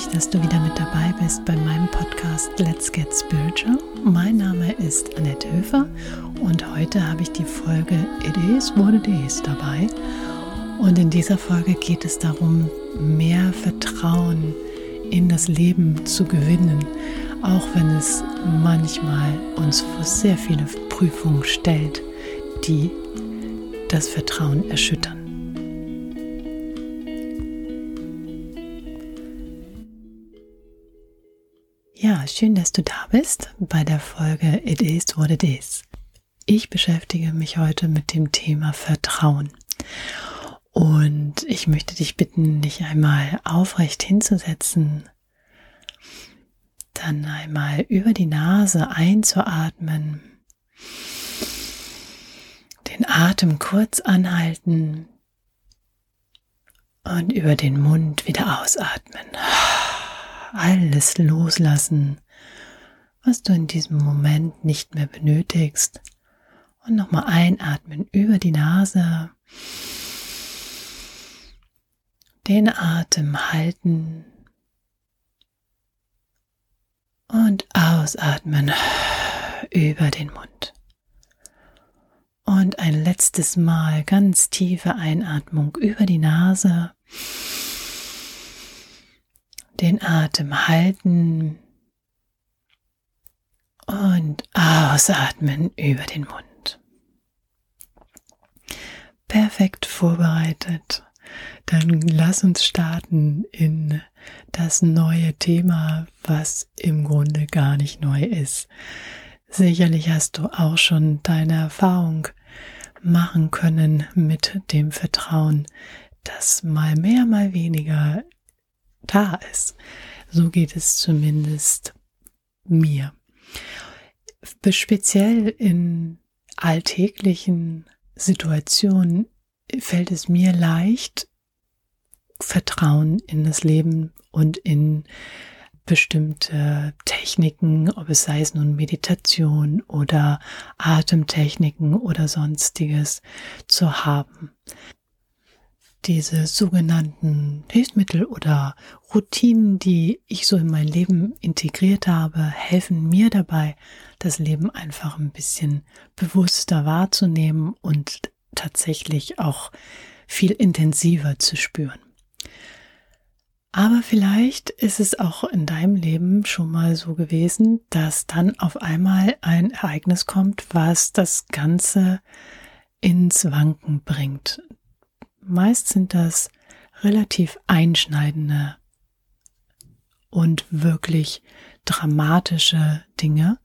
mich, dass du wieder mit dabei bist bei meinem Podcast Let's Get Spiritual. Mein Name ist Annette Höfer und heute habe ich die Folge It Is What It Is dabei. Und in dieser Folge geht es darum, mehr Vertrauen in das Leben zu gewinnen, auch wenn es manchmal uns vor sehr viele Prüfungen stellt, die das Vertrauen erschüttern. Ja, schön, dass du da bist bei der Folge It Is What It Is. Ich beschäftige mich heute mit dem Thema Vertrauen. Und ich möchte dich bitten, dich einmal aufrecht hinzusetzen, dann einmal über die Nase einzuatmen, den Atem kurz anhalten und über den Mund wieder ausatmen alles loslassen, was du in diesem Moment nicht mehr benötigst. Und nochmal einatmen über die Nase. Den Atem halten. Und ausatmen über den Mund. Und ein letztes Mal ganz tiefe Einatmung über die Nase den Atem halten und ausatmen über den Mund. Perfekt vorbereitet. Dann lass uns starten in das neue Thema, was im Grunde gar nicht neu ist. Sicherlich hast du auch schon deine Erfahrung machen können mit dem Vertrauen, das mal mehr, mal weniger da ist. So geht es zumindest mir. Speziell in alltäglichen Situationen fällt es mir leicht, Vertrauen in das Leben und in bestimmte Techniken, ob es sei es nun Meditation oder Atemtechniken oder sonstiges zu haben diese sogenannten Hilfsmittel oder Routinen, die ich so in mein Leben integriert habe, helfen mir dabei, das Leben einfach ein bisschen bewusster wahrzunehmen und tatsächlich auch viel intensiver zu spüren. Aber vielleicht ist es auch in deinem Leben schon mal so gewesen, dass dann auf einmal ein Ereignis kommt, was das Ganze ins Wanken bringt. Meist sind das relativ einschneidende und wirklich dramatische Dinge.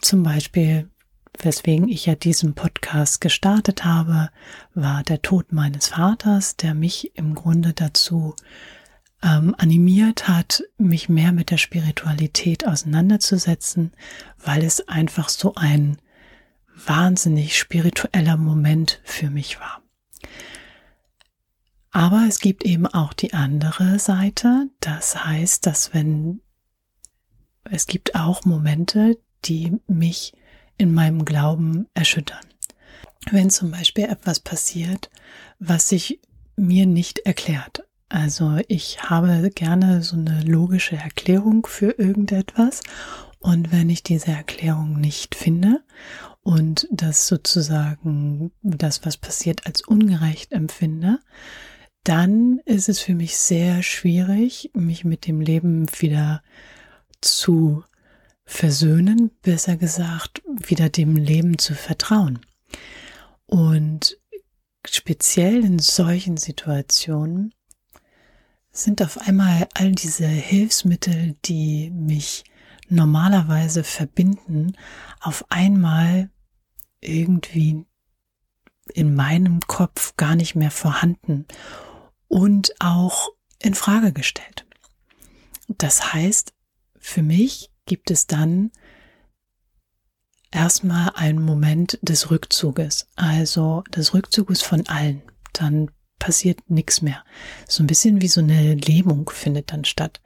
Zum Beispiel, weswegen ich ja diesen Podcast gestartet habe, war der Tod meines Vaters, der mich im Grunde dazu ähm, animiert hat, mich mehr mit der Spiritualität auseinanderzusetzen, weil es einfach so ein wahnsinnig spiritueller Moment für mich war. Aber es gibt eben auch die andere Seite. Das heißt, dass wenn es gibt auch Momente, die mich in meinem Glauben erschüttern. Wenn zum Beispiel etwas passiert, was sich mir nicht erklärt. Also ich habe gerne so eine logische Erklärung für irgendetwas und wenn ich diese Erklärung nicht finde und das sozusagen das, was passiert, als ungerecht empfinde, dann ist es für mich sehr schwierig, mich mit dem Leben wieder zu versöhnen, besser gesagt, wieder dem Leben zu vertrauen. Und speziell in solchen Situationen sind auf einmal all diese Hilfsmittel, die mich normalerweise verbinden, auf einmal irgendwie in meinem Kopf gar nicht mehr vorhanden und auch in Frage gestellt. Das heißt, für mich gibt es dann erstmal einen Moment des Rückzuges, also des Rückzuges von allen. Dann passiert nichts mehr. So ein bisschen wie so eine Lähmung findet dann statt.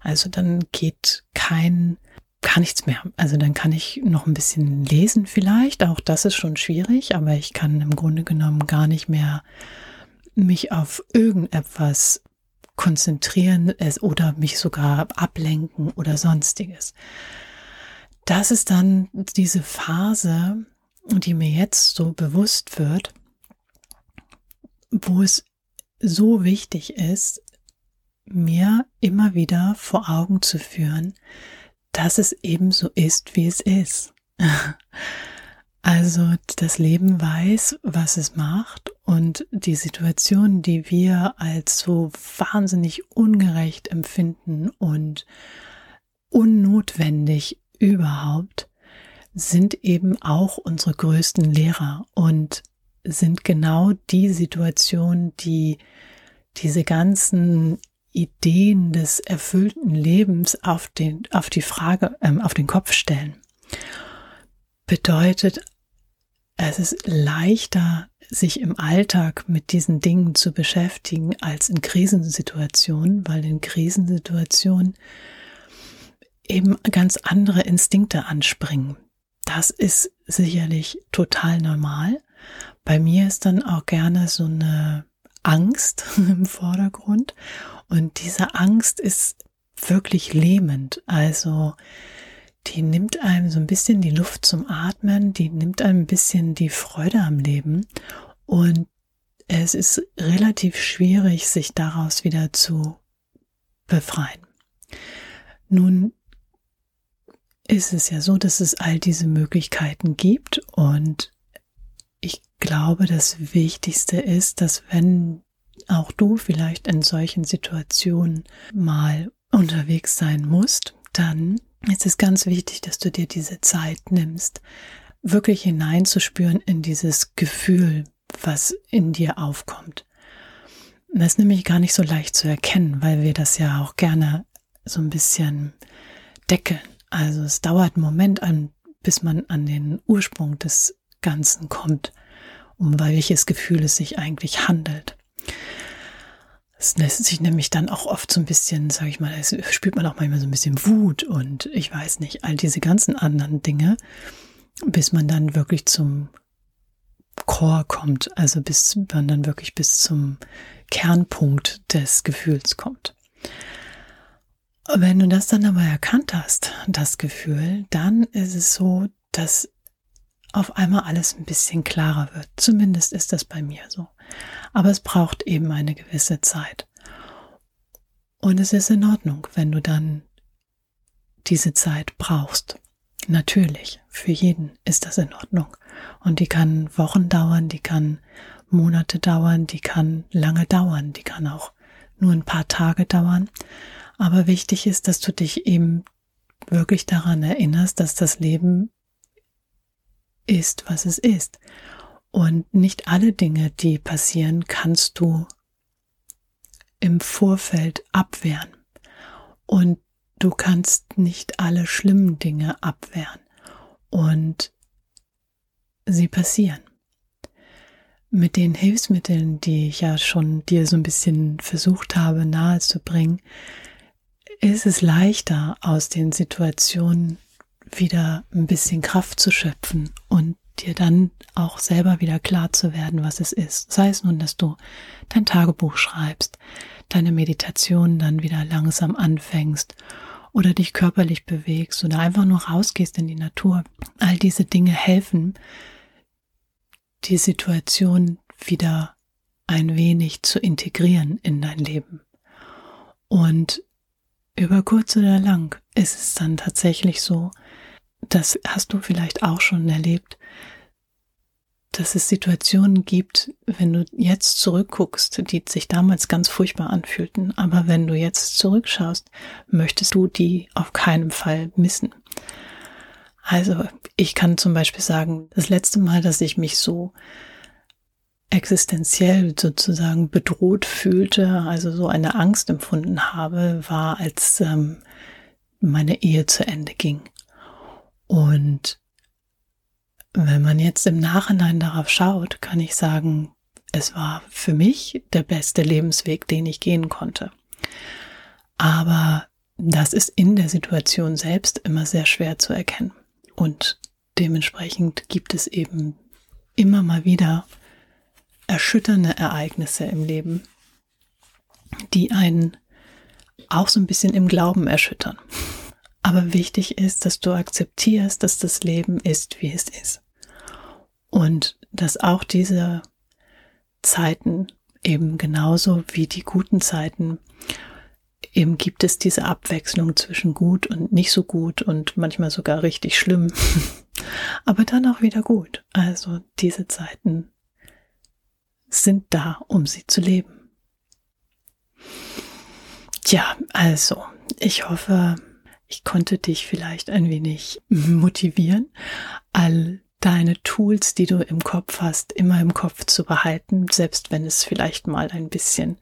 Also dann geht kein, gar nichts mehr. Also dann kann ich noch ein bisschen lesen vielleicht. Auch das ist schon schwierig, aber ich kann im Grunde genommen gar nicht mehr mich auf irgendetwas konzentrieren oder mich sogar ablenken oder sonstiges. Das ist dann diese Phase, die mir jetzt so bewusst wird, wo es so wichtig ist, mir immer wieder vor Augen zu führen, dass es eben so ist, wie es ist. Also das Leben weiß, was es macht und die Situation, die wir als so wahnsinnig ungerecht empfinden und unnotwendig überhaupt, sind eben auch unsere größten Lehrer und sind genau die Situationen, die diese ganzen Ideen des erfüllten Lebens auf den, auf die Frage, ähm, auf den Kopf stellen. Bedeutet, es ist leichter, sich im Alltag mit diesen Dingen zu beschäftigen als in Krisensituationen, weil in Krisensituationen eben ganz andere Instinkte anspringen. Das ist sicherlich total normal. Bei mir ist dann auch gerne so eine Angst im Vordergrund und diese Angst ist wirklich lähmend. Also die nimmt einem so ein bisschen die Luft zum Atmen, die nimmt einem ein bisschen die Freude am Leben und es ist relativ schwierig, sich daraus wieder zu befreien. Nun ist es ja so, dass es all diese Möglichkeiten gibt und ich glaube, das Wichtigste ist, dass wenn auch du vielleicht in solchen Situationen mal unterwegs sein musst, dann ist es ganz wichtig, dass du dir diese Zeit nimmst, wirklich hineinzuspüren in dieses Gefühl, was in dir aufkommt. Das ist nämlich gar nicht so leicht zu erkennen, weil wir das ja auch gerne so ein bisschen deckeln. Also es dauert einen Moment an, bis man an den Ursprung des Ganzen kommt, um welches Gefühl es sich eigentlich handelt. Es lässt sich nämlich dann auch oft so ein bisschen, sage ich mal, es spürt man auch manchmal so ein bisschen Wut und ich weiß nicht, all diese ganzen anderen Dinge, bis man dann wirklich zum Chor kommt, also bis man dann wirklich bis zum Kernpunkt des Gefühls kommt. Wenn du das dann aber erkannt hast, das Gefühl, dann ist es so, dass auf einmal alles ein bisschen klarer wird. Zumindest ist das bei mir so. Aber es braucht eben eine gewisse Zeit. Und es ist in Ordnung, wenn du dann diese Zeit brauchst. Natürlich, für jeden ist das in Ordnung. Und die kann Wochen dauern, die kann Monate dauern, die kann lange dauern, die kann auch nur ein paar Tage dauern. Aber wichtig ist, dass du dich eben wirklich daran erinnerst, dass das Leben ist, was es ist. Und nicht alle Dinge, die passieren, kannst du im Vorfeld abwehren. Und du kannst nicht alle schlimmen Dinge abwehren. Und sie passieren. Mit den Hilfsmitteln, die ich ja schon dir so ein bisschen versucht habe nahezubringen, ist es leichter, aus den Situationen wieder ein bisschen Kraft zu schöpfen und dir dann auch selber wieder klar zu werden, was es ist. Sei es nun, dass du dein Tagebuch schreibst, deine Meditation dann wieder langsam anfängst oder dich körperlich bewegst oder einfach nur rausgehst in die Natur. All diese Dinge helfen, die Situation wieder ein wenig zu integrieren in dein Leben. Und über kurz oder lang ist es dann tatsächlich so, das hast du vielleicht auch schon erlebt, dass es Situationen gibt, wenn du jetzt zurückguckst, die sich damals ganz furchtbar anfühlten, aber wenn du jetzt zurückschaust, möchtest du die auf keinen Fall missen. Also ich kann zum Beispiel sagen, das letzte Mal, dass ich mich so existenziell sozusagen bedroht fühlte, also so eine Angst empfunden habe, war, als ähm, meine Ehe zu Ende ging. Und wenn man jetzt im Nachhinein darauf schaut, kann ich sagen, es war für mich der beste Lebensweg, den ich gehen konnte. Aber das ist in der Situation selbst immer sehr schwer zu erkennen. Und dementsprechend gibt es eben immer mal wieder erschütternde Ereignisse im Leben, die einen auch so ein bisschen im Glauben erschüttern. Aber wichtig ist, dass du akzeptierst, dass das Leben ist, wie es ist. Und dass auch diese Zeiten eben genauso wie die guten Zeiten eben gibt es diese Abwechslung zwischen gut und nicht so gut und manchmal sogar richtig schlimm, aber dann auch wieder gut. Also diese Zeiten sind da, um sie zu leben. Tja, also ich hoffe, ich konnte dich vielleicht ein wenig motivieren, all deine Tools, die du im Kopf hast, immer im Kopf zu behalten, selbst wenn es vielleicht mal ein bisschen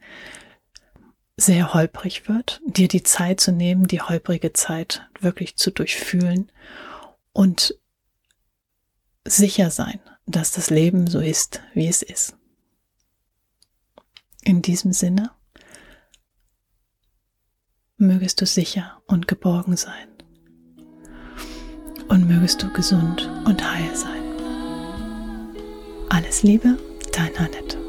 sehr holprig wird, dir die Zeit zu nehmen, die holprige Zeit wirklich zu durchfühlen und sicher sein, dass das Leben so ist, wie es ist. In diesem Sinne, mögest du sicher und geborgen sein und mögest du gesund und heil sein. Alles Liebe, dein Annette.